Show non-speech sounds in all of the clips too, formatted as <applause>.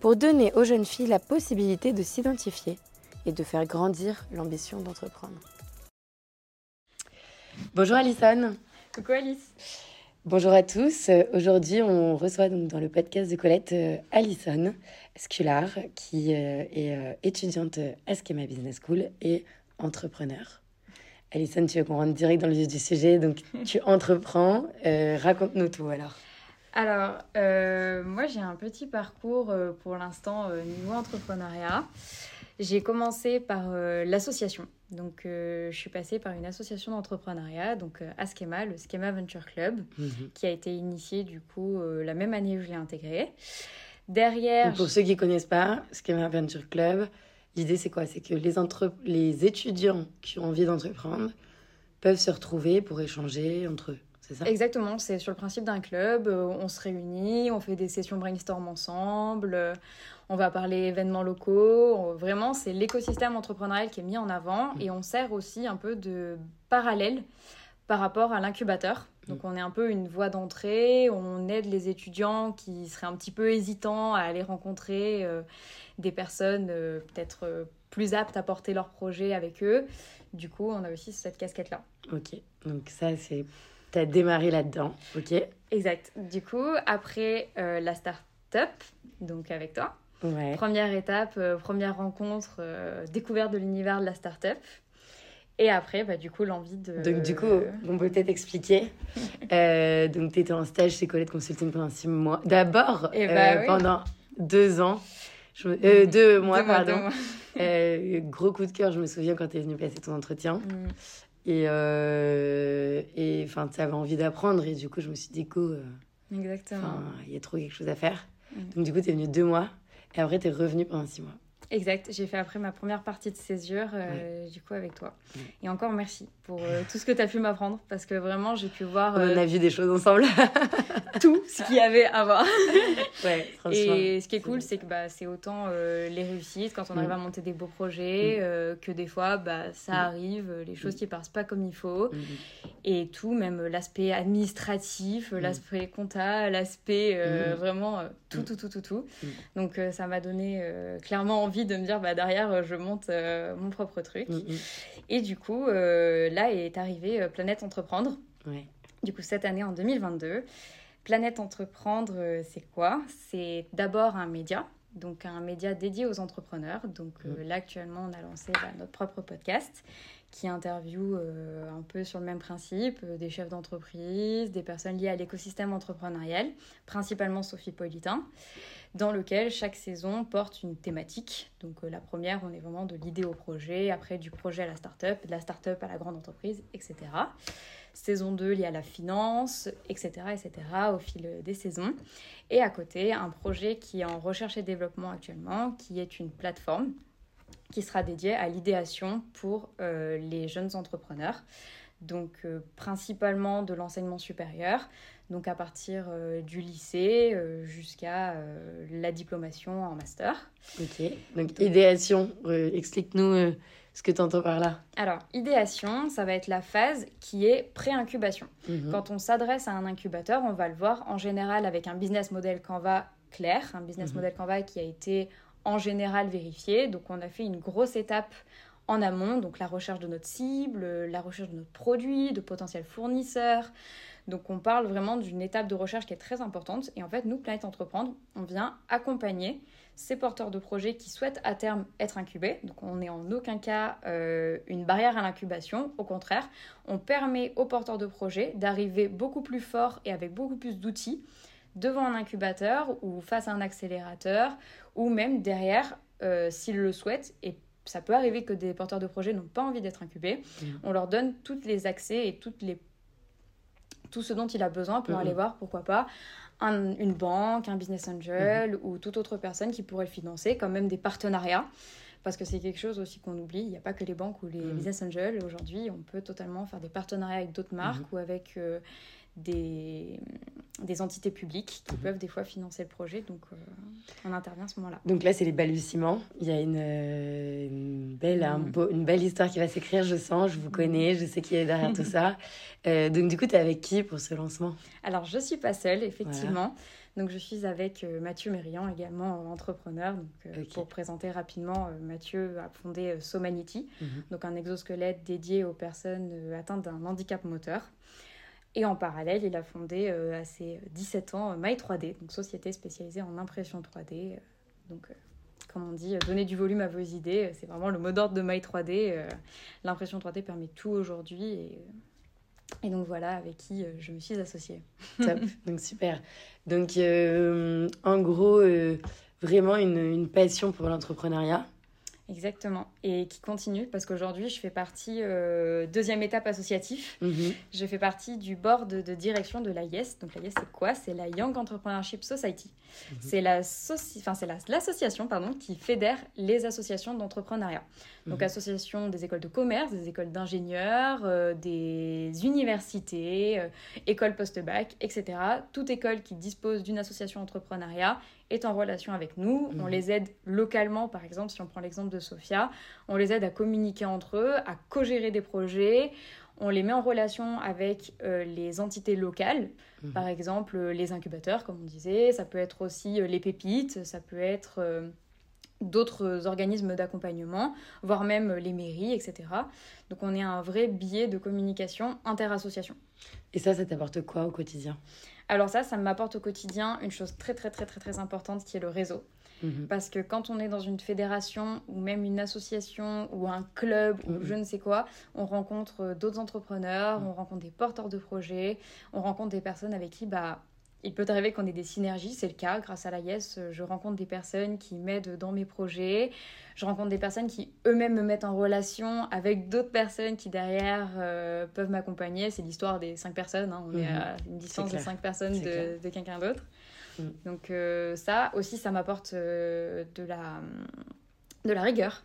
pour donner aux jeunes filles la possibilité de s'identifier et de faire grandir l'ambition d'entreprendre. Bonjour Alison. Coucou Alice. Bonjour à tous. Aujourd'hui, on reçoit donc dans le podcast de Colette euh, Alison Scular, qui euh, est euh, étudiante à Schema Business School et entrepreneur. Alison, tu veux qu'on rentre direct dans le vif du sujet, donc tu entreprends. Raconte-nous tout alors. Alors, moi j'ai un petit parcours pour l'instant niveau entrepreneuriat. J'ai commencé par l'association. Donc, je suis passée par une association d'entrepreneuriat, donc Askema, le Schema Venture Club, mhm. qui a été initié du coup la même année où je l'ai intégré. Derrière. pour ceux qui ne connaissent pas, Schema Venture Club, l'idée c'est quoi? C'est que les, entre... les étudiants qui ont envie d'entreprendre peuvent se retrouver pour échanger entre eux. Exactement, c'est sur le principe d'un club. Euh, on se réunit, on fait des sessions brainstorm ensemble, euh, on va parler événements locaux. Vraiment, c'est l'écosystème entrepreneurial qui est mis en avant mm. et on sert aussi un peu de parallèle par rapport à l'incubateur. Mm. Donc on est un peu une voie d'entrée, on aide les étudiants qui seraient un petit peu hésitants à aller rencontrer euh, des personnes peut-être plus aptes à porter leur projet avec eux. Du coup, on a aussi cette casquette-là. Ok, donc ça c'est tu as démarré là-dedans, ok Exact. Du coup, après euh, la start-up, donc avec toi, première étape, euh, première rencontre, euh, découverte de l'univers de la start-up. Et après, bah, du coup, l'envie de. Donc, du coup, on peut peut-être expliquer. <laughs> donc, tu étais en stage chez Colette Consulting pendant six mois. D'abord, eh bah pendant deux ans. deux mois, pardon. gros coup de cœur, je me souviens quand tu es venue passer ton entretien. Mm. Et euh, et enfin, tu avais envie d'apprendre. Et du coup, je me suis dit, go. Euh, Exactement. Il y a trop quelque chose à faire. Mm. Donc, du coup, tu es venue deux mois. Et après, tu es revenue pendant six mois. Exact, j'ai fait après ma première partie de césure, euh, du coup, avec toi. Et encore merci pour euh, tout ce que tu as pu m'apprendre, parce que vraiment, j'ai pu voir... On a euh, vu des choses ensemble. <laughs> tout ce qu'il y avait à voir. <laughs> ouais, Et ce qui est cool, c'est que bah, c'est autant les réussites, quand on arrive mm. à monter des beaux projets, mm. que des fois, bah, ça mm. arrive, les choses qui passent pas comme il faut. Et tout, même l'aspect administratif, l'aspect comptable, l'aspect vraiment tout, tout, tout, tout, tout. Donc, ça m'a donné clairement envie de me dire, bah, derrière, euh, je monte euh, mon propre truc. Mm, mm. Et du coup, euh, là est arrivé Planète Entreprendre. Du coup, cette année, en 2022. Planète Entreprendre, c'est quoi? C'est d'abord un média, donc un média dédié aux entrepreneurs. Donc mm. là, actuellement, on a lancé bah, notre propre podcast qui interviewe un peu sur le même principe des chefs d'entreprise, des personnes liées à l'écosystème entrepreneurial, principalement Sophie Politin dans lequel chaque saison porte une thématique. Donc euh, la première, on est vraiment de l'idée au projet, après du projet à la start-up, de la start-up à la grande entreprise, etc. Saison 2 liée à la finance, etc., etc., au fil des saisons. Et à côté, un projet qui est en recherche et développement actuellement, qui est une plateforme qui sera dédiée à l'idéation pour euh, les jeunes entrepreneurs. Donc euh, principalement de l'enseignement supérieur, donc à partir euh, du lycée jusqu'à la diplomation en master. Ok, donc idéation, explique-nous ce que tu entends par là. Alors, idéation, ça va être la phase qui est pré-incubation. Mhm. Quand on s'adresse à un incubateur, on va le voir en général avec un business model Canva clair, un business mhm. model Canva qui a été en général vérifié. Donc on a fait une grosse étape en amont, donc la recherche de notre cible, la recherche de notre produit, de potentiels fournisseurs, donc on parle vraiment d'une étape de recherche qui est très importante. Et en fait, nous, Planète Entreprendre, on vient accompagner ces porteurs de projets qui souhaitent à terme être incubés. Donc on n'est en aucun cas euh, une barrière à l'incubation. Au contraire, on permet aux porteurs de projets d'arriver beaucoup plus fort et avec beaucoup plus d'outils devant un incubateur ou face à un accélérateur ou même derrière euh, s'ils le souhaitent et ça peut arriver que des porteurs de projets n'ont pas envie d'être incubés. Mmh. On leur donne tous les accès et toutes les tout ce dont il a besoin pour aller voir, pourquoi pas, une banque, un business angel ou toute autre personne qui pourrait le financer, quand même des partenariats. Parce que c'est quelque chose aussi qu'on oublie. Il n'y a pas que les banques ou les business angels. Aujourd'hui, on peut totalement faire des partenariats avec d'autres marques ou avec des, des entités publiques qui mhm. peuvent des fois financer le projet. Donc, euh, on intervient à ce moment-là. Donc là, c'est les balbutiements. Il y a une, euh, une belle, un beau, une belle histoire qui va s'écrire, je sens. Je vous connais, je sais qui est derrière tout <laughs> ça. Euh, donc, du coup, tu es avec qui pour ce lancement? Alors, je ne suis pas seule, effectivement. Donc, je suis avec Mathieu Mérian, également entrepreneur. Donc, Pour présenter rapidement, Mathieu a fondé Somanity, mhm. donc un exosquelette dédié aux personnes atteintes d'un handicap moteur. Et en parallèle, il a fondé euh, à ses 17 ans My 3D, donc société spécialisée en impression 3D. Euh, donc, euh, comme on dit, donner du volume à vos idées, c'est vraiment le mot d'ordre de My 3D. L'impression 3D permet tout aujourd'hui. Et, donc voilà, avec qui je me suis associée. <laughs> Top, donc super. Donc en gros, vraiment une passion pour l'entrepreneuriat. Exactement. Et qui continue parce qu'aujourd'hui, je fais partie, euh, deuxième étape associatif, mhm. je fais partie du board de, direction de la YES. Donc la YES, c'est quoi? C'est la Young Entrepreneurship Society. Mhm. C'est l'association pardon, qui fédère les associations d'entrepreneuriat. Donc mhm. association des écoles de commerce, des écoles d'ingénieurs, euh, des universités, euh, écoles post-bac, etc. Toute école qui dispose d'une association entrepreneuriat est en relation avec nous. On mhm. les aide localement, par exemple, si on prend l'exemple de Sofia, on les aide à communiquer entre eux, à co-gérer des projets. On les met en relation avec euh, les entités locales, mhm. par exemple euh, les incubateurs, comme on disait. Ça peut être aussi euh, les pépites, ça peut être d'autres organismes d'accompagnement, voire même les mairies, etc. Donc on est un vrai biais de communication interassociation. Et ça, ça t'apporte quoi au quotidien? Alors ça, ça m'apporte au quotidien une chose très très très très très importante qui est le réseau. Mhm. Parce que quand on est dans une fédération ou même une association ou un club ou mhm. je ne sais quoi, on rencontre euh, d'autres entrepreneurs, mhm. on rencontre des porteurs de projets, on rencontre des personnes avec qui bah, il peut arriver qu'on ait des synergies, c'est le cas. Grâce à la Yes, je rencontre des personnes qui m'aident dans mes projets. Je rencontre des personnes qui eux-mêmes me mettent en relation avec d'autres personnes qui derrière euh, peuvent m'accompagner. C'est l'histoire des cinq personnes. Hein. On est mhm. à une distance de cinq personnes de, de quelqu'un d'autre. Mhm. Donc euh, ça aussi, ça m'apporte euh, de, la, de la rigueur.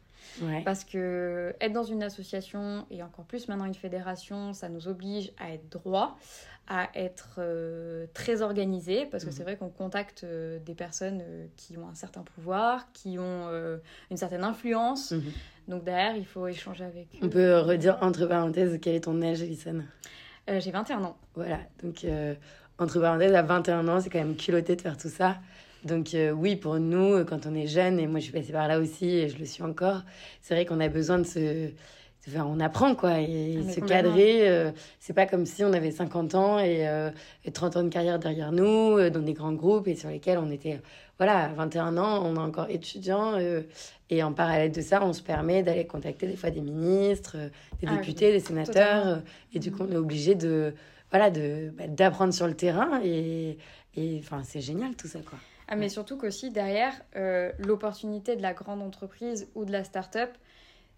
Parce que être dans une association et encore plus maintenant une fédération, ça nous oblige à être droit, à être euh, très organisé, parce que mhm. c'est vrai qu'on contacte euh, des personnes euh, qui ont un certain pouvoir, qui ont une certaine influence. Mhm. Donc derrière, il faut échanger avec eux. On peut redire entre parenthèses quel est ton âge, Alison? J'ai 21 ans. Voilà, donc entre parenthèses, à 21 ans, c'est quand même culotté de faire tout ça. Donc oui, pour nous, quand on est jeune, et moi je suis passée par là aussi, et je le suis encore, c'est vrai qu'on a besoin de se on apprend quoi et ah, se cadrer euh, c'est pas comme si on avait 50 ans et, 30 euh, ans de carrière derrière nous euh, dans des grands groupes et sur lesquels on était voilà 21 ans on est encore étudiant et en parallèle de ça on se permet d'aller contacter des fois des ministres des ah députés des sénateurs et du coup on est obligé de voilà de bah, d'apprendre sur le terrain et enfin c'est génial tout ça quoi ah mais surtout qu'aussi derrière l'opportunité de la grande entreprise ou de la start-up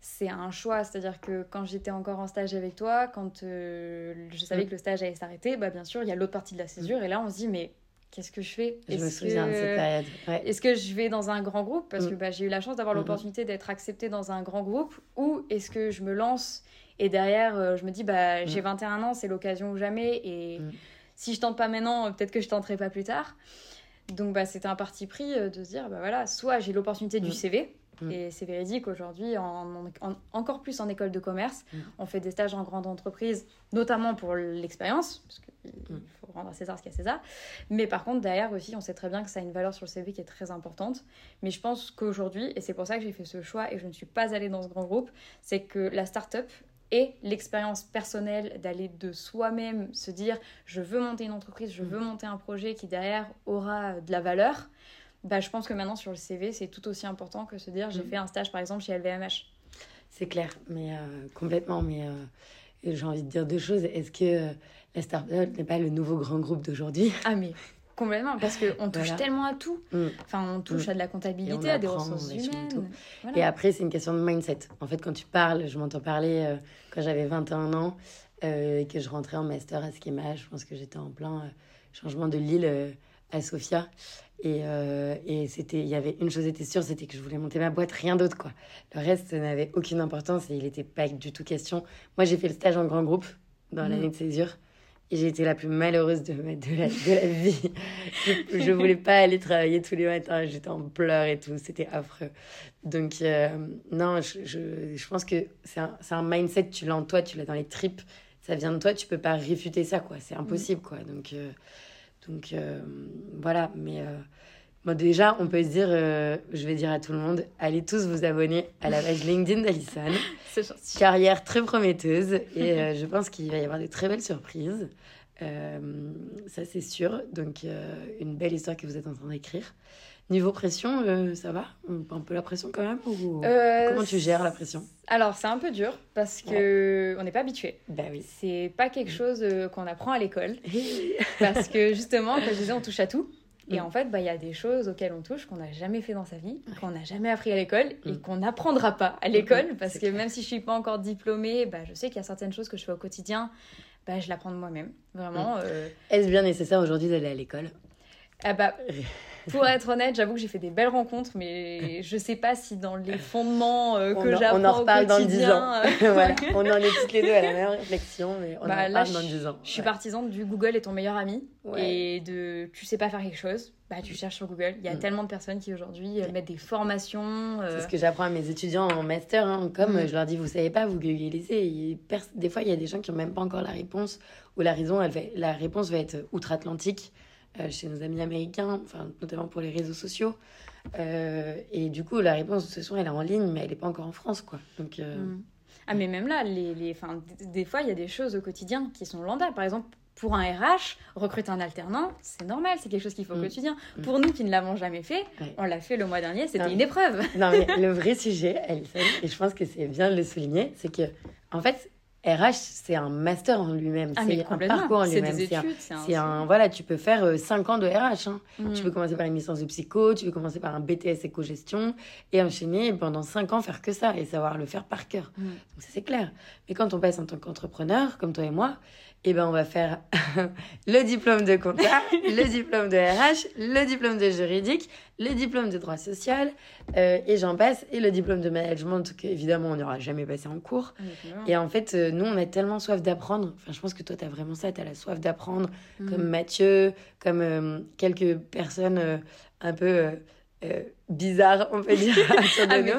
c'est un choix. C'est-à-dire que quand j'étais encore en stage avec toi, quand euh, je savais mm. que le stage allait s'arrêter, bah, bien sûr, il y a l'autre partie de la césure. Mm. Et là, on se dit, mais qu'est-ce que je fais? Je me souviens de cette période. Est-ce que je vais dans un grand groupe? Parce mm. que bah, j'ai eu la chance d'avoir l'opportunité d'être acceptée dans un grand groupe. Ou est-ce que je me lance et derrière, euh, je me dis, bah, j'ai 21 ans, c'est l'occasion ou jamais. Et si je tente pas maintenant, peut-être que je tenterai pas plus tard. Donc, bah, c'était un parti pris euh, de se dire, bah voilà, soit j'ai l'opportunité du CV Mm. Et c'est véridique aujourd'hui, en, encore plus en école de commerce, mm. on fait des stages en grande entreprise, notamment pour l'expérience, parce qu'il mm. faut rendre à César ce qu'il y a César. Mais par contre, derrière aussi, on sait très bien que ça a une valeur sur le CV qui est très importante. Mais je pense qu'aujourd'hui, et c'est pour ça que j'ai fait ce choix et je ne suis pas allée dans ce grand groupe, c'est que la start-up et l'expérience personnelle d'aller de soi-même se dire je veux monter une entreprise, je veux monter un projet qui derrière aura de la valeur bah, je pense que maintenant sur le CV, c'est tout aussi important que se dire j'ai mm. fait un stage par exemple chez LVMH. C'est clair, mais euh, complètement. Mais euh, j'ai envie de dire deux choses. Est-ce que euh, la startup n'est pas le nouveau grand groupe d'aujourd'hui? Ah, mais complètement, parce qu'on touche tellement à tout. Mm. Enfin, on touche mm. à de la comptabilité, à des ressources humaines. Et après, c'est une question de mindset. En fait, quand tu parles, je m'entends parler quand j'avais 21 ans et que je rentrais en master à Schema, je pense que j'étais en plein changement de l'île à Sofia. Et, euh, et c'était, il y avait une chose était sûre, c'était que je voulais monter ma boîte, rien d'autre quoi. Le reste n'avait aucune importance et il n'était pas du tout question. Moi, j'ai fait le stage en grand groupe dans mmh. l'année de césure j'ai été la plus malheureuse de, de, la, de la vie. je, je voulais pas aller travailler tous les matins, j'étais en pleurs et tout, c'était affreux. Donc, euh, non, je, je, je, pense que c'est un, un, mindset, tu l'as en toi, tu l'as dans les tripes, ça vient de toi, tu peux pas réfuter ça, quoi. C'est impossible, quoi. Donc, euh, donc euh, voilà, mais bon, déjà, on peut se dire, je vais dire à tout le monde, allez tous vous abonner à la page LinkedIn d'Alison. <laughs> Carrière très prometteuse et <laughs> je pense qu'il va y avoir de très belles surprises. ça, c'est sûr. Donc, une belle histoire que vous êtes en train d'écrire. Niveau pression, euh, ça va? Un peu la pression quand même ou... euh, Comment tu gères la pression? Alors, c'est un peu dur parce que on n'est pas habitué. Bah oui. C'est pas quelque chose euh, qu'on apprend à l'école. <laughs> parce que justement, comme je disais, on touche à tout. Et mm. en fait, bah, il y a des choses auxquelles on touche qu'on n'a jamais fait dans sa vie, qu'on n'a jamais appris à l'école et mm. qu'on n'apprendra pas à l'école. Mm, parce que même si je suis pas encore diplômée, bah, je sais qu'il y a certaines choses que je fais au quotidien, bah, je l'apprends de moi-même. Vraiment. Euh... Est-ce bien nécessaire aujourd'hui d'aller à l'école? Ah bah, <laughs> pour être honnête, j'avoue que j'ai fait des belles rencontres, mais je sais pas si dans les fondements euh, que j'apprends. On en reparle dans 10 ans. Euh, <laughs> voilà. <laughs> On en est toutes les deux à la même réflexion, mais on bah, en reparle dans 10 ans. Je suis partisane du Google est ton meilleur ami. Et de tu sais pas faire quelque chose, bah tu cherches sur Google. Il y a mm. tellement de personnes qui aujourd'hui euh, mettent des formations. C'est ce que j'apprends à mes étudiants en master. Hein. Comme mm. je leur dis, vous savez pas, vous googlisez. Des fois, il y a des gens qui ont même pas encore la réponse, ou la, raison, elle la réponse va être outre-Atlantique. Euh, chez nos amis américains, enfin, notamment pour les réseaux sociaux. Euh, et du coup, la réponse de ce soir, elle est en ligne, mais elle n'est pas encore en France, quoi. Donc, euh, mm. Ah, mais même là, les, les, des fois, il y a des choses au quotidien qui sont lambda. Par exemple, pour un RH, recruter un alternant, c'est normal, c'est quelque chose qu'il faut au mm. quotidien. Mm. Pour nous qui ne l'avons jamais fait, on l'a fait le mois dernier, c'était une épreuve. non, mais <laughs> le vrai sujet, Alison, et je pense que c'est bien de le souligner, c'est que, en fait, RH, c'est un master en lui-même, ah, c'est un parcours en lui-même. C'est un, voilà, tu peux faire 5 euh, ans de RH. Hein. Mm. Tu peux commencer par une licence de psycho, tu peux commencer par un BTS éco-gestion et enchaîner pendant 5 ans faire que ça et savoir le faire par cœur. Mm. Donc ça c'est clair. Mais quand on passe en tant qu'entrepreneur, comme toi et moi, eh ben, on va faire <laughs> le diplôme de comptable, <laughs> le diplôme de RH, le diplôme de juridique, le diplôme de droit social, euh, et j'en passe, et le diplôme de management qu'évidemment on n'aura jamais passé en cours. et en fait, euh, nous, on a tellement soif d'apprendre. Enfin, je pense que toi, tu as vraiment ça, tu as la soif d'apprendre, mm. comme Mathieu, comme euh, quelques personnes un peu euh, bizarre, on peut dire. <laughs> ah, mais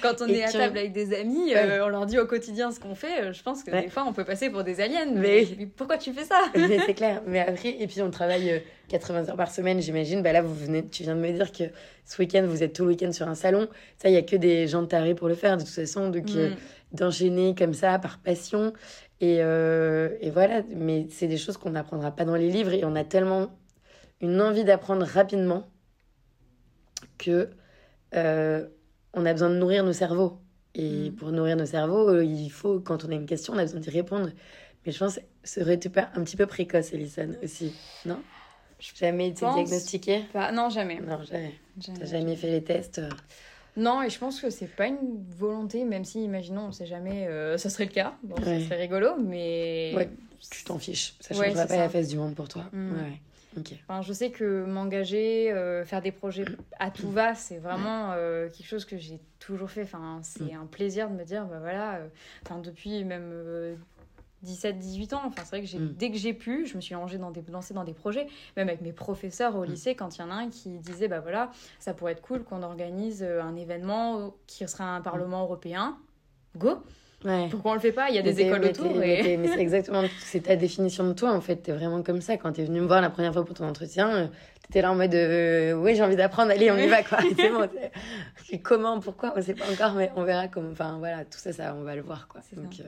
Quand on est à table avec des amis, euh, on leur dit au quotidien ce qu'on fait. Euh, je pense que des fois, on peut passer pour des aliens. Mais, pourquoi tu fais ça <laughs> c'est clair. Mais après, et puis on travaille 80 heures par semaine, j'imagine. Bah là, vous venez, tu viens de me dire que ce week-end, vous êtes tout le week-end sur un salon. Ça, il y a que des gens tarés pour le faire, de toute façon. Donc, mm. d'enchaîner comme ça, par passion. Et, et voilà. Mais c'est des choses qu'on n'apprendra pas dans les livres. Et on a tellement une envie d'apprendre rapidement que euh, on a besoin de nourrir nos cerveaux. Et mm. pour nourrir nos cerveaux, euh, il faut, quand on a une question, on a besoin d'y répondre. Mais je pense, serait-tu pas un petit peu précoce, Elison, aussi Non? Jamais été diagnostiqué Non, jamais. Non, jamais. jamais T'as jamais fait les tests euh? Non, et je pense que c'est pas une volonté, même si, imaginons, on sait jamais, ça serait le cas. Bon, ça serait rigolo, mais. Ouais, tu t'en fiches. Ça changera pas la face du monde pour toi. Mm. Ouais. Enfin, je sais que m'engager, euh, faire des projets à tout va, c'est vraiment euh, quelque chose que j'ai toujours fait. Enfin, c'est mm. un plaisir de me dire, bah voilà, euh, enfin, depuis même 17-18 ans, enfin, c'est vrai que mm. dès que j'ai pu, je me suis lancée dans, des, lancée dans des projets, même avec mes professeurs au mm. lycée, quand il y en a un qui disait, bah voilà, ça pourrait être cool qu'on organise un événement qui sera un Parlement européen. Go! Pourquoi on le fait pas? Il y a des écoles autour. Mais, c'est <laughs> exactement, c'est ta définition de toi en fait. T'es vraiment comme ça. Quand t'es venu me voir la première fois pour ton entretien, euh, t'étais là en mode euh, oui j'ai envie d'apprendre, allez on y va quoi. <laughs> c'est bon. Comment, pourquoi, on sait pas encore, mais on verra comment. Enfin voilà, tout ça, ça on va le voir quoi. Donc, euh,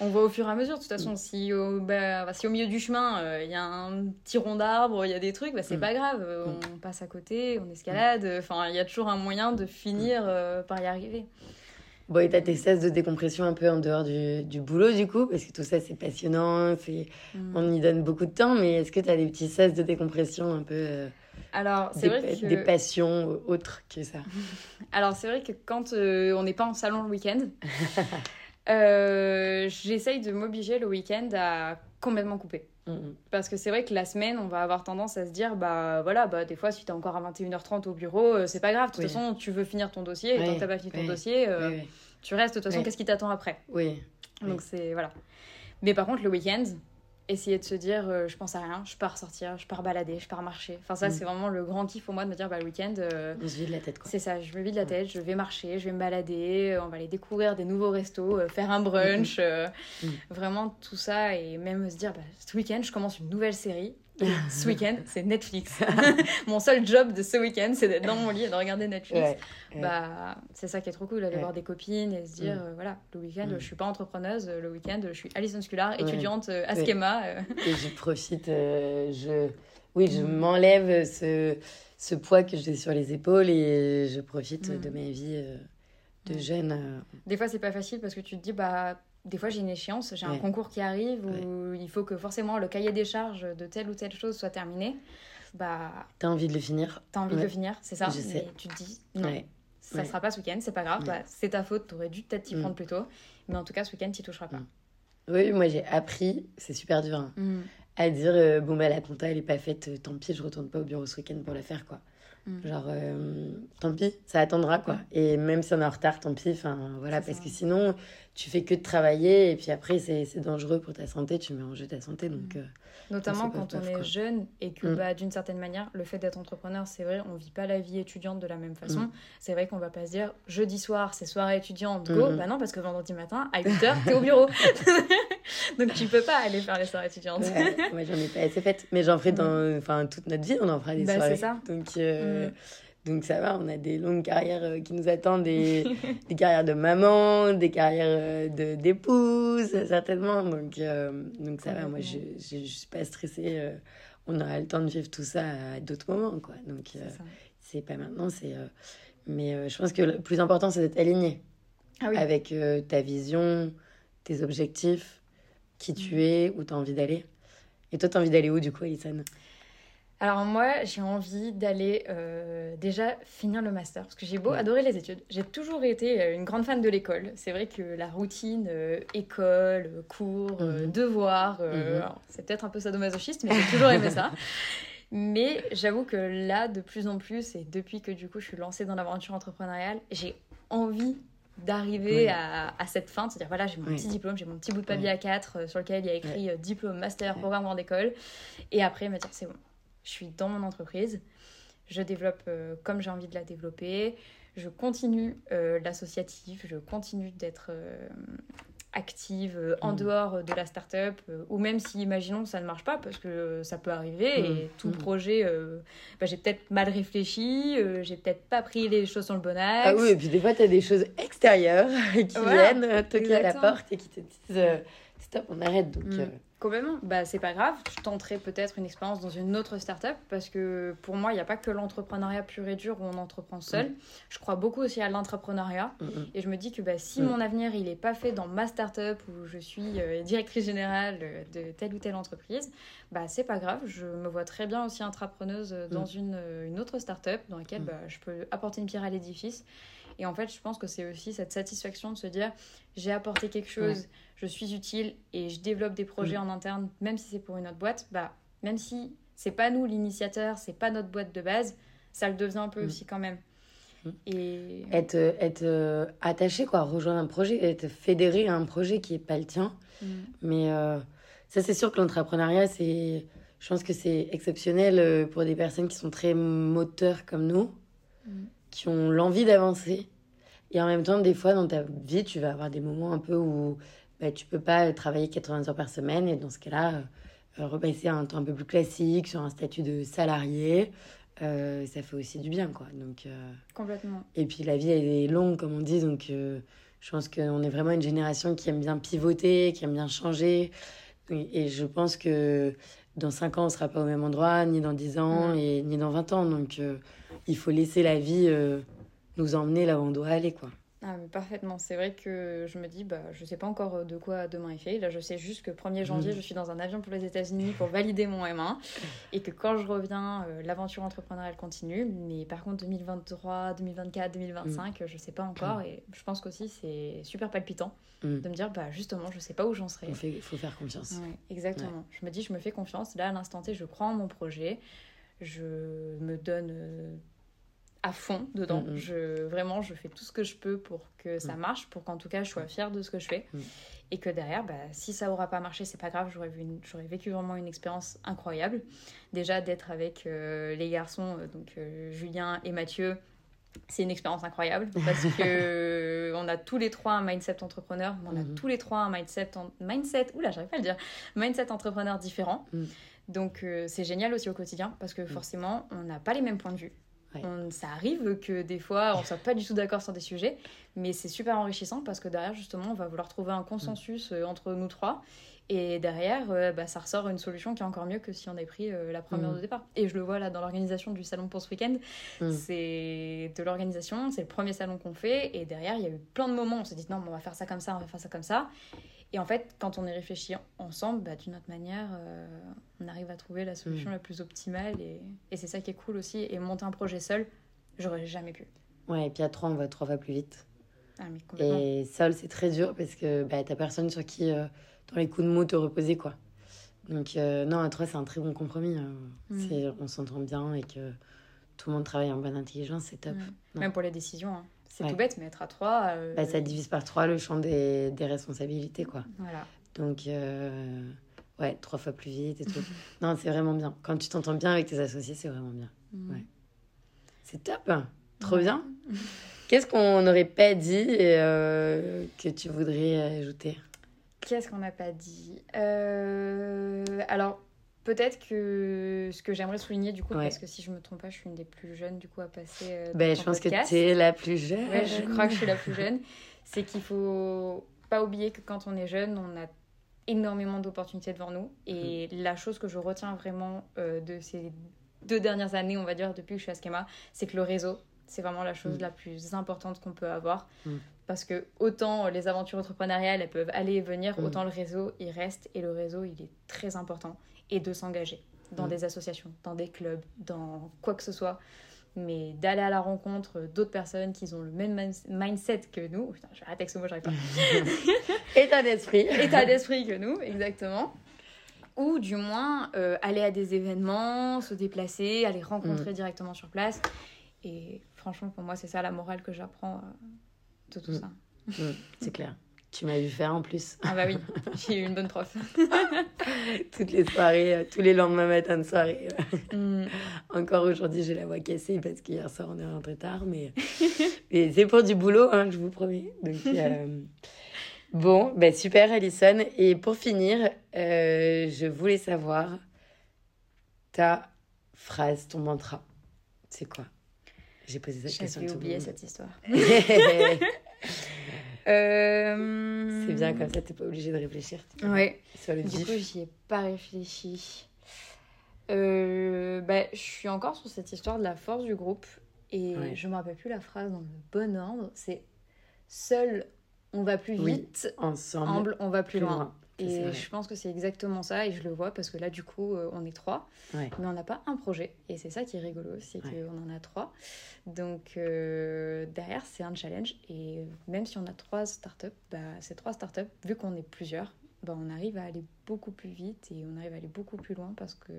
On voit au fur et à mesure. De toute façon, si au, bah, si au milieu du chemin il y a un petit rond d'arbre, il y a des trucs, bah, c'est mm. pas grave. Mm. On passe à côté, on escalade. Enfin, il y a toujours un moyen de finir par y arriver. Bon, et t'as tes cesses de décompression un peu en dehors du, du boulot, du coup, parce que tout ça, c'est passionnant, c'est... Mm. on y donne beaucoup de temps, mais est-ce que t'as des petits cesses de décompression un peu... Euh, Alors, c'est vrai que... Des passions autres que ça? <laughs> Alors, c'est vrai que quand euh, on n'est pas en salon le week-end, <laughs> euh, j'essaye de m'obliger le week-end à complètement couper. Mm, mm. Parce que c'est vrai que la semaine, on va avoir tendance à se dire, bah voilà, bah des fois, si t'es encore à 21h30 au bureau, euh, c'est pas grave. De toute façon, tu veux finir ton dossier, et tant que t'as pas fini ton dossier, euh, tu restes. De toute façon, qu'est-ce qui t'attend après Oui. Donc c'est. Voilà. Mais par contre, le week-end, essayer de se dire euh, je pense à rien, je pars sortir, je pars balader, je pars marcher. Enfin, ça, mm. c'est vraiment le grand kiff pour moi de me dire bah, le week-end. Euh, on se vide la tête quoi. C'est ça, je me vide la tête, je vais marcher, je vais me balader, on va aller découvrir des nouveaux restos, euh, faire un brunch, mm. vraiment tout ça et même se dire bah, ce week-end, je commence une nouvelle série <laughs> ce week-end, <laughs> c'est Netflix. <laughs> mon seul job de ce week-end, c'est d'être dans mon lit et de regarder Netflix. Bah, c'est ça qui est trop cool, d'aller voir des copines et se dire, mm. euh, voilà, le week-end, mm. je suis pas entrepreneuse, le week-end, je suis Alison Scular, étudiante euh, à Schema. Euh. Et je profite, je... oui, je mm. m'enlève ce, ce poids que j'ai sur les épaules et je profite de ma vie de jeune. Des fois, c'est pas facile parce que tu te dis, bah des fois j'ai une échéance, j'ai un concours qui arrive où il faut que forcément le cahier des charges de telle ou telle chose soit terminé. Bah, t'as envie de le finir. T'as envie de le finir, c'est ça. Mais tu te dis non, ça sera pas ce week-end, c'est pas grave. Bah, c'est ta faute, t'aurais dû peut-être t'y mm. prendre plus tôt. Mais en tout cas, ce week-end, t'y toucheras pas. Mm. Oui, moi j'ai appris, c'est super dur, hein, mm. à dire euh, bon bah la compta elle est pas faite, euh, tant pis, je retourne pas au bureau ce week-end pour la faire quoi. Genre, euh, tant pis, ça attendra quoi. Et même si on est en retard, tant pis, enfin voilà, parce que sinon tu fais que de travailler et puis après c'est dangereux pour ta santé, tu mets en jeu ta santé. Donc, mm. euh, Notamment quand on est jeune et que mm. bah, d'une certaine manière, le fait d'être entrepreneur, c'est vrai, on vit pas la vie étudiante de la même façon. Mm. C'est vrai qu'on va pas se dire jeudi soir, c'est soirée étudiante, go. Bah non, parce que vendredi matin, à 8h, t'es au bureau. <laughs> donc tu peux pas aller faire les soirées étudiantes. moi j'en ai pas assez fait, mais j'en ferai dans enfin, toute notre vie, on en fera des bah, soirées. Ça. Donc. Euh, donc ça va, on a des longues carrières euh, qui nous attendent, des, <laughs> des carrières de maman, des carrières euh, de d'épouse, certainement. Donc, euh, donc ça va, moi je ne suis pas stressée. on aura le temps de vivre tout ça à d'autres moments. Quoi. Donc c'est pas maintenant, c'est... mais je pense que le plus important, c'est d'être aligné ah avec ta vision, tes objectifs, qui tu mm. es, où tu as envie d'aller. Et toi, tu as envie d'aller où du coup, Alison? Alors moi, j'ai envie d'aller euh, déjà finir le master, parce que j'ai beau adorer les études. J'ai toujours été euh, une grande fan de l'école. C'est vrai que la routine, euh, école, cours, mhm. devoirs, mhm. c'est peut-être un peu sadomasochiste, mais j'ai toujours aimé ça. <laughs> Mais j'avoue que là, de plus en plus, et depuis que du coup je suis lancée dans l'aventure entrepreneuriale, j'ai envie d'arriver à, cette fin, c'est-à-dire voilà, j'ai mon petit diplôme, j'ai mon petit bout de papier à 4 sur lequel il y a écrit diplôme, master, programme grande école, et après me dire c'est bon, je suis dans mon entreprise, je développe euh, comme j'ai envie de la développer, je continue euh, l'associatif, je continue d'être euh, active en mm. dehors de la start-up, ou même si, imaginons, ça ne marche pas, parce que ça peut arriver, mm. et tout mm. projet, bah, j'ai peut-être mal réfléchi, j'ai peut-être pas pris les choses sur le bon axe. Ah oui, et puis des fois, tu as des choses extérieures <laughs> qui viennent toquer à la porte et qui te disent stop, on arrête. Donc, Complètement. Bah, c'est pas grave. Je tenterai peut-être une expérience dans une autre startup parce que pour moi, il n'y a pas que l'entrepreneuriat pur et dur où on entreprend seul. Mm. Je crois beaucoup aussi à l'entrepreneuriat. Mm, mm. Et je me dis que bah, si mon avenir il n'est pas fait dans ma startup où je suis euh, directrice générale de telle ou telle entreprise, bah, c'est pas grave. Je me vois très bien aussi entrepreneuse dans une, une autre startup dans laquelle bah, je peux apporter une pierre à l'édifice. Et en fait, je pense que c'est aussi cette satisfaction de se dire j'ai apporté quelque chose je suis utile et je développe des projets mm. en interne, même si c'est pour une autre boîte, bah, même si c'est pas nous l'initiateur, c'est pas notre boîte de base, ça le devient un peu mm. aussi quand même. Mm. Et... Être, être euh, attaché, quoi, rejoindre un projet, être fédéré à un projet qui est pas le tien. Mais euh, ça, c'est sûr que l'entrepreneuriat, c'est. Je pense que c'est exceptionnel euh, pour des personnes qui sont très moteurs comme nous, qui ont l'envie d'avancer. Et en même temps, des fois, dans ta vie, tu vas avoir des moments un peu où bah, tu peux pas travailler 80 heures par semaine et dans ce cas-là, euh, repasser à un temps un peu plus classique sur un statut de salarié. Euh, ça fait aussi du bien, quoi. Donc, euh, Complètement. Et puis la vie, elle est longue, comme on dit, donc je pense qu'on est vraiment une génération qui aime bien pivoter, qui aime bien changer. Et, je pense que dans 5 ans, on sera pas au même endroit, ni dans 10 ans, mm. et, ni dans 20 ans. Donc il faut laisser la vie nous emmener là où on doit aller, quoi. Ah, parfaitement. C'est vrai que je me dis, bah, je sais pas encore de quoi demain est fait. Là, je sais juste que 1er janvier, mm. je suis dans un avion pour les États-Unis pour valider mon M1 et que quand je reviens, euh, l'aventure entrepreneuriale continue. Mais par contre, 2023, 2024, 2025, je sais pas encore. Mm. Et je pense qu'aussi, c'est super palpitant mm. de me dire, bah, justement, je sais pas où j'en serai. Il faut, faire confiance. exactement. Je me dis, je me fais confiance. Là, à l'instant T, je crois en mon projet. Je me donne euh, à fond dedans. Mm, mm. Je, vraiment, je fais tout ce que je peux pour que ça mm. marche, pour qu'en tout cas, je sois fière de ce que je fais. Et que derrière, bah, si ça aura pas marché, c'est pas grave, j'aurais vécu vraiment une expérience incroyable. Déjà, d'être avec euh, les garçons, euh, donc euh, Julien et Mathieu, c'est une expérience incroyable <laughs> parce que on a tous les trois un mindset entrepreneur, on a tous les trois un mindset, mindset, oula, j'arrive pas à le dire, mindset entrepreneur différent. Donc c'est génial aussi au quotidien parce que forcément, on n'a pas les mêmes points de vue ça arrive que des fois, on soit pas du tout d'accord sur des sujets, mais c'est super enrichissant parce que derrière, justement, on va vouloir trouver un consensus euh, entre nous trois. Et derrière, euh, bah, ça ressort une solution qui est encore mieux que si on avait pris euh, la première mm. de départ. Et je le vois là dans l'organisation du salon pour ce week-end. Mm. C'est de l'organisation, c'est le premier salon qu'on fait. Et derrière, il y a eu plein de moments où on s'est dit non, on va faire ça comme ça, on va faire ça comme ça. Et en fait, quand on y réfléchit ensemble, bah, d'une autre manière, euh, on arrive à trouver la solution mm. la plus optimale. Et, et c'est ça qui est cool aussi. Et monter un projet seul, j'aurais jamais pu. Ouais, et puis à trois, on va trois fois plus vite. Ah, mais et seul, c'est très dur parce que bah, t'as personne sur qui, euh, dans les coups de mots, te reposer, quoi. Donc, euh, non, à trois, c'est un très bon compromis. Hein. Mm. On s'entend bien et que tout le monde travaille en bonne intelligence, c'est top. Même pour les décisions. Hein. C'est tout bête, mais être à trois. Euh, bah, ça divise par trois le champ des, des responsabilités, quoi. Voilà. Donc, euh, ouais, trois fois plus vite et tout. <laughs> non, c'est vraiment bien. Quand tu t'entends bien avec tes associés, c'est vraiment bien. Mm. Ouais. C'est top. Hein. Trop bien. <laughs> Qu'est-ce qu'on n'aurait pas dit et euh, que tu voudrais ajouter? Qu'est-ce qu'on n'a pas dit? Alors, Peut-être que ce que j'aimerais souligner, du coup, parce que si je me trompe pas, je suis une des plus jeunes, du coup, à passer. Euh, ben, je pense que tu es la plus jeune. Ouais, je crois que je suis la plus jeune. C'est qu'il faut pas oublier que quand on est jeune, on a énormément d'opportunités devant nous. Et mm. la chose que je retiens vraiment euh, de ces deux dernières années, on va dire, depuis que je suis à Schema, c'est que le réseau, c'est vraiment la chose mm. la plus importante qu'on peut avoir. Mm. Parce que autant les aventures entrepreneuriales, elles peuvent aller et venir, autant le réseau, il reste. Et le réseau, il est très important et de s'engager dans mm. des associations, dans des clubs, dans quoi que ce soit. Mais d'aller à la rencontre d'autres personnes qui ont le même mindset que nous. Putain, je vais arrêter avec ce mot, j'arrive pas. <laughs> État d'esprit. État d'esprit que nous, exactement. Ou du moins euh, aller à des événements, se déplacer, aller rencontrer mm. directement sur place. Et franchement, pour moi, c'est ça la morale que j'apprends euh, de tout mm. ça. c'est clair. Tu m'as vu faire en plus. Ah bah oui, <laughs> j'ai eu une bonne prof. <laughs> Toutes les soirées, euh, tous les lendemains matin de soirée. <laughs> Mm. Encore aujourd'hui, j'ai la voix cassée parce qu'hier soir, on est rentré tard. Mais, c'est pour du boulot, hein, je vous promets. Donc, euh, Bon, ben super Alison. Et pour finir, euh, je voulais savoir ta phrase, ton mantra. C'est quoi? J'ai posé cette question. J'ai oublié cette histoire. Euh... <laughs> <laughs> C'est bien comme ça, t'es pas obligé de réfléchir. Ouais. Sur le du coup, j'y ai pas réfléchi. Euh, bah, je suis encore sur cette histoire de la force du groupe et je me rappelle plus la phrase dans le bon ordre. C'est seul on va plus vite, ensemble, on va plus, loin. Et je pense que c'est exactement ça, et je le vois parce que là, du coup, euh, on est trois, mais on n'a pas un projet. Et c'est ça qui est rigolo, c'est qu'on en a trois. Donc, euh, derrière, c'est un challenge. Et même si on a trois startups, bah, ces trois startups, vu qu'on est plusieurs, bah, on arrive à aller beaucoup plus vite et on arrive à aller beaucoup plus loin parce qu'on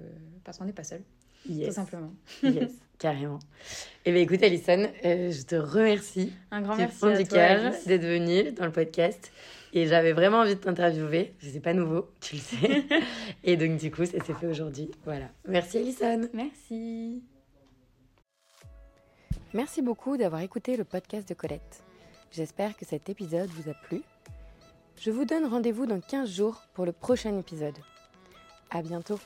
parce qu'on n'est pas seul. Tout simplement. Yes, <laughs> carrément. Eh bien écoute, Alison, euh, je te remercie. Un grand merci à toi, d'être venue dans le podcast. Et j'avais vraiment envie de t'interviewer. C'est pas nouveau, tu le sais. <laughs> et donc, du coup, ça s'est fait aujourd'hui. Voilà. Merci, Alison. Merci. Merci beaucoup d'avoir écouté le podcast de Colette. J'espère que cet épisode vous a plu. Je vous donne rendez-vous dans 15 jours pour le prochain épisode. À bientôt.